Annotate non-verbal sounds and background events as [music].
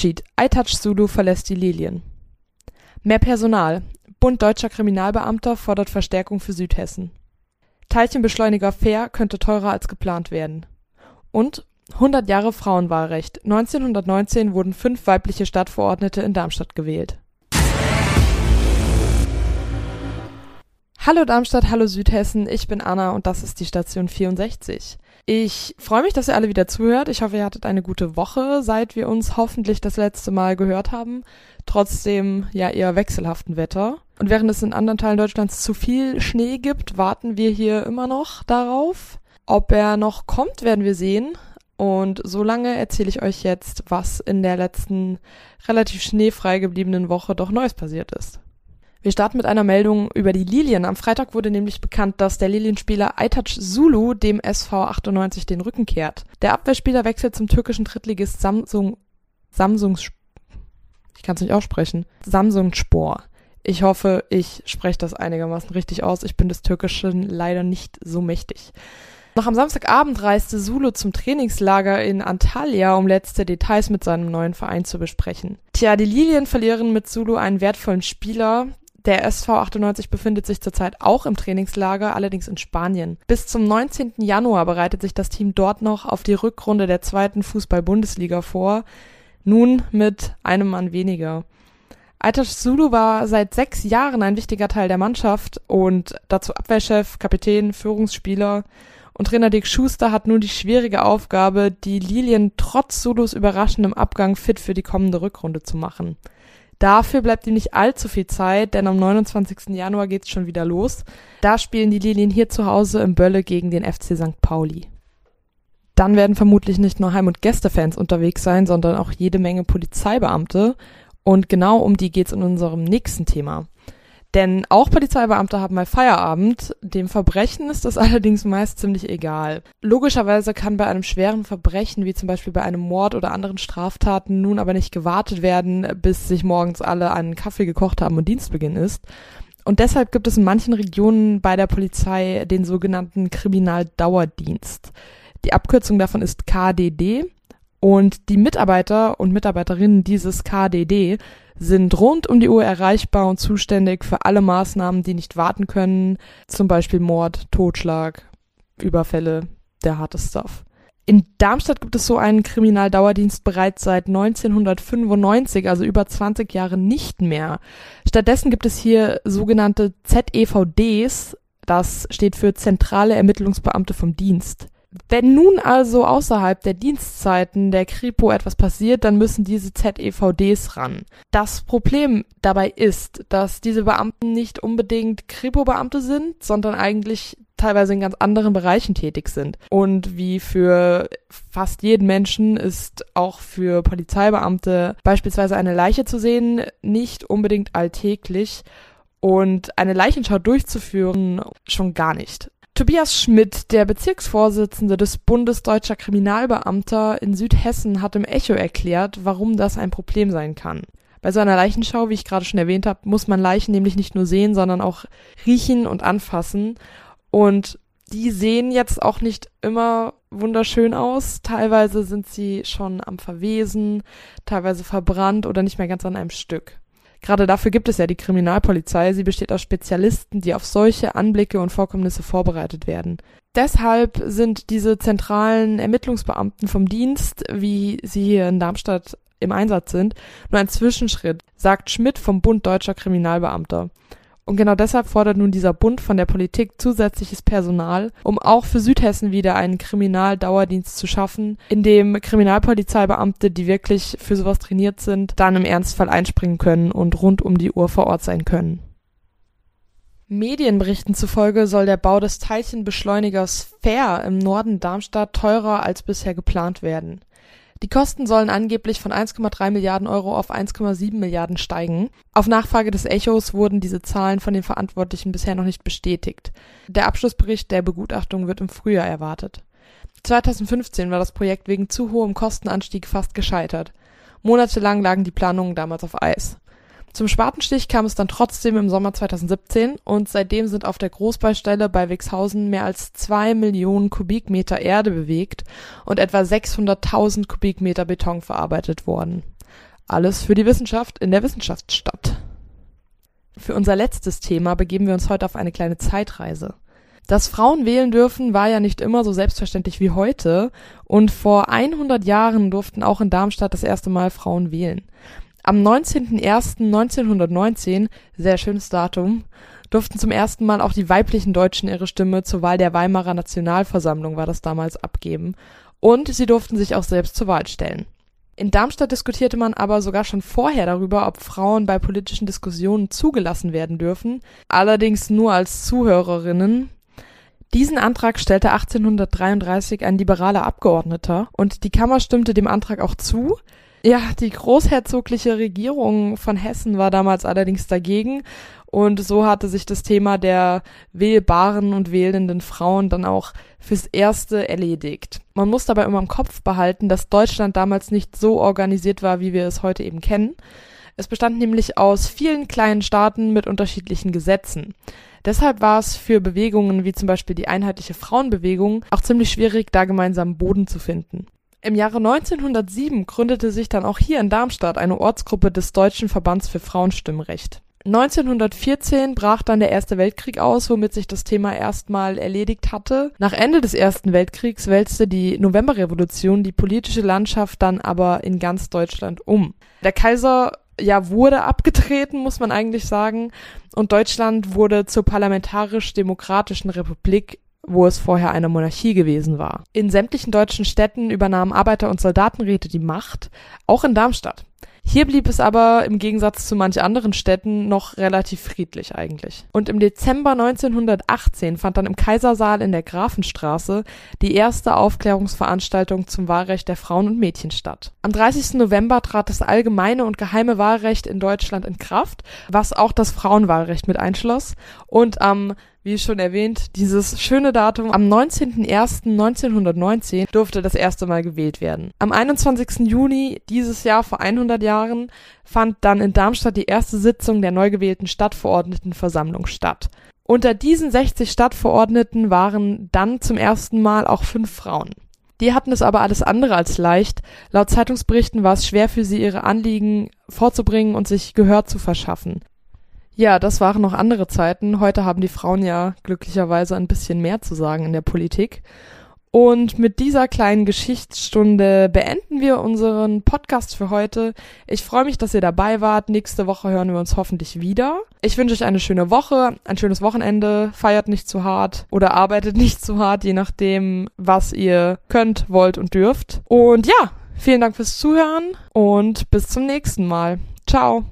Abschied. iTouch Zulu verlässt die Lilien. Mehr Personal. Bund deutscher Kriminalbeamter fordert Verstärkung für Südhessen. Teilchenbeschleuniger Fair könnte teurer als geplant werden. Und 100 Jahre Frauenwahlrecht. 1919 wurden fünf weibliche Stadtverordnete in Darmstadt gewählt. Hallo Darmstadt, hallo Südhessen, ich bin Anna und das ist die Station 64. Ich freue mich, dass ihr alle wieder zuhört. Ich hoffe, ihr hattet eine gute Woche, seit wir uns hoffentlich das letzte Mal gehört haben. Trotzdem ja eher wechselhaften Wetter. Und während es in anderen Teilen Deutschlands zu viel Schnee gibt, warten wir hier immer noch darauf. Ob er noch kommt, werden wir sehen. Und solange erzähle ich euch jetzt, was in der letzten relativ schneefrei gebliebenen Woche doch Neues passiert ist. Wir starten mit einer Meldung über die Lilien. Am Freitag wurde nämlich bekannt, dass der Lilienspieler Aytac Zulu dem SV 98 den Rücken kehrt. Der Abwehrspieler wechselt zum türkischen Drittligist Samsung Samsung ich kann es nicht aussprechen. Samsung Spor. Ich hoffe, ich spreche das einigermaßen richtig aus. Ich bin des Türkischen leider nicht so mächtig. Noch am Samstagabend reiste Zulu zum Trainingslager in Antalya, um letzte Details mit seinem neuen Verein zu besprechen. Tja, die Lilien verlieren mit Zulu einen wertvollen Spieler, der SV 98 befindet sich zurzeit auch im Trainingslager, allerdings in Spanien. Bis zum 19. Januar bereitet sich das Team dort noch auf die Rückrunde der zweiten Fußball-Bundesliga vor. Nun mit einem Mann weniger. Aytash Zulu war seit sechs Jahren ein wichtiger Teil der Mannschaft und dazu Abwehrchef, Kapitän, Führungsspieler. Und Trainer Dick Schuster hat nun die schwierige Aufgabe, die Lilien trotz Zulus überraschendem Abgang fit für die kommende Rückrunde zu machen. Dafür bleibt ihm nicht allzu viel Zeit, denn am 29. Januar geht's schon wieder los. Da spielen die Lilien hier zu Hause im Bölle gegen den FC St. Pauli. Dann werden vermutlich nicht nur Heim- und Gästefans unterwegs sein, sondern auch jede Menge Polizeibeamte. Und genau um die geht's in unserem nächsten Thema. Denn auch Polizeibeamte haben mal Feierabend. Dem Verbrechen ist das [laughs] allerdings meist ziemlich egal. Logischerweise kann bei einem schweren Verbrechen, wie zum Beispiel bei einem Mord oder anderen Straftaten, nun aber nicht gewartet werden, bis sich morgens alle einen Kaffee gekocht haben und Dienstbeginn ist. Und deshalb gibt es in manchen Regionen bei der Polizei den sogenannten Kriminaldauerdienst. Die Abkürzung davon ist KDD. Und die Mitarbeiter und Mitarbeiterinnen dieses KDD sind rund um die Uhr erreichbar und zuständig für alle Maßnahmen, die nicht warten können, zum Beispiel Mord, Totschlag, Überfälle, der harte Stuff. In Darmstadt gibt es so einen Kriminaldauerdienst bereits seit 1995, also über 20 Jahre nicht mehr. Stattdessen gibt es hier sogenannte ZEVDs, das steht für Zentrale Ermittlungsbeamte vom Dienst. Wenn nun also außerhalb der Dienstzeiten der Kripo etwas passiert, dann müssen diese ZEVDs ran. Das Problem dabei ist, dass diese Beamten nicht unbedingt Kripo-Beamte sind, sondern eigentlich teilweise in ganz anderen Bereichen tätig sind. Und wie für fast jeden Menschen ist auch für Polizeibeamte beispielsweise eine Leiche zu sehen nicht unbedingt alltäglich und eine Leichenschau durchzuführen schon gar nicht. Tobias Schmidt, der Bezirksvorsitzende des Bundes Deutscher Kriminalbeamter in Südhessen, hat im Echo erklärt, warum das ein Problem sein kann. Bei so einer Leichenschau, wie ich gerade schon erwähnt habe, muss man Leichen nämlich nicht nur sehen, sondern auch riechen und anfassen. Und die sehen jetzt auch nicht immer wunderschön aus. Teilweise sind sie schon am Verwesen, teilweise verbrannt oder nicht mehr ganz an einem Stück. Gerade dafür gibt es ja die Kriminalpolizei. Sie besteht aus Spezialisten, die auf solche Anblicke und Vorkommnisse vorbereitet werden. Deshalb sind diese zentralen Ermittlungsbeamten vom Dienst, wie sie hier in Darmstadt im Einsatz sind, nur ein Zwischenschritt, sagt Schmidt vom Bund Deutscher Kriminalbeamter. Und genau deshalb fordert nun dieser Bund von der Politik zusätzliches Personal, um auch für Südhessen wieder einen Kriminaldauerdienst zu schaffen, in dem Kriminalpolizeibeamte, die wirklich für sowas trainiert sind, dann im Ernstfall einspringen können und rund um die Uhr vor Ort sein können. Medienberichten zufolge soll der Bau des Teilchenbeschleunigers Fair im Norden Darmstadt teurer als bisher geplant werden. Die Kosten sollen angeblich von 1,3 Milliarden Euro auf 1,7 Milliarden steigen. Auf Nachfrage des Echos wurden diese Zahlen von den Verantwortlichen bisher noch nicht bestätigt. Der Abschlussbericht der Begutachtung wird im Frühjahr erwartet. 2015 war das Projekt wegen zu hohem Kostenanstieg fast gescheitert. Monatelang lagen die Planungen damals auf Eis. Zum Spatenstich kam es dann trotzdem im Sommer 2017 und seitdem sind auf der Großbaustelle bei Wixhausen mehr als zwei Millionen Kubikmeter Erde bewegt und etwa 600.000 Kubikmeter Beton verarbeitet worden. alles für die Wissenschaft in der Wissenschaftsstadt. Für unser letztes Thema begeben wir uns heute auf eine kleine Zeitreise. Dass Frauen wählen dürfen, war ja nicht immer so selbstverständlich wie heute und vor 100 Jahren durften auch in Darmstadt das erste Mal Frauen wählen. Am 19.01.1919, sehr schönes Datum, durften zum ersten Mal auch die weiblichen Deutschen ihre Stimme zur Wahl der Weimarer Nationalversammlung, war das damals, abgeben. Und sie durften sich auch selbst zur Wahl stellen. In Darmstadt diskutierte man aber sogar schon vorher darüber, ob Frauen bei politischen Diskussionen zugelassen werden dürfen, allerdings nur als Zuhörerinnen. Diesen Antrag stellte 1833 ein liberaler Abgeordneter und die Kammer stimmte dem Antrag auch zu. Ja, die großherzogliche Regierung von Hessen war damals allerdings dagegen und so hatte sich das Thema der wählbaren und wählenden Frauen dann auch fürs Erste erledigt. Man muss dabei immer im Kopf behalten, dass Deutschland damals nicht so organisiert war, wie wir es heute eben kennen. Es bestand nämlich aus vielen kleinen Staaten mit unterschiedlichen Gesetzen. Deshalb war es für Bewegungen wie zum Beispiel die einheitliche Frauenbewegung auch ziemlich schwierig, da gemeinsam Boden zu finden. Im Jahre 1907 gründete sich dann auch hier in Darmstadt eine Ortsgruppe des Deutschen Verbands für Frauenstimmrecht. 1914 brach dann der Erste Weltkrieg aus, womit sich das Thema erstmal erledigt hatte. Nach Ende des Ersten Weltkriegs wälzte die Novemberrevolution die politische Landschaft dann aber in ganz Deutschland um. Der Kaiser ja wurde abgetreten, muss man eigentlich sagen, und Deutschland wurde zur parlamentarisch-demokratischen Republik wo es vorher eine Monarchie gewesen war. In sämtlichen deutschen Städten übernahmen Arbeiter- und Soldatenräte die Macht, auch in Darmstadt. Hier blieb es aber im Gegensatz zu manch anderen Städten noch relativ friedlich eigentlich. Und im Dezember 1918 fand dann im Kaisersaal in der Grafenstraße die erste Aufklärungsveranstaltung zum Wahlrecht der Frauen und Mädchen statt. Am 30. November trat das allgemeine und geheime Wahlrecht in Deutschland in Kraft, was auch das Frauenwahlrecht mit einschloss. Und am wie schon erwähnt, dieses schöne Datum am 19.01.1919 durfte das erste Mal gewählt werden. Am 21. Juni dieses Jahr vor 100 Jahren fand dann in Darmstadt die erste Sitzung der neu gewählten Stadtverordnetenversammlung statt. Unter diesen 60 Stadtverordneten waren dann zum ersten Mal auch fünf Frauen. Die hatten es aber alles andere als leicht. Laut Zeitungsberichten war es schwer für sie, ihre Anliegen vorzubringen und sich Gehör zu verschaffen. Ja, das waren noch andere Zeiten. Heute haben die Frauen ja glücklicherweise ein bisschen mehr zu sagen in der Politik. Und mit dieser kleinen Geschichtsstunde beenden wir unseren Podcast für heute. Ich freue mich, dass ihr dabei wart. Nächste Woche hören wir uns hoffentlich wieder. Ich wünsche euch eine schöne Woche, ein schönes Wochenende. Feiert nicht zu hart oder arbeitet nicht zu hart, je nachdem, was ihr könnt, wollt und dürft. Und ja, vielen Dank fürs Zuhören und bis zum nächsten Mal. Ciao.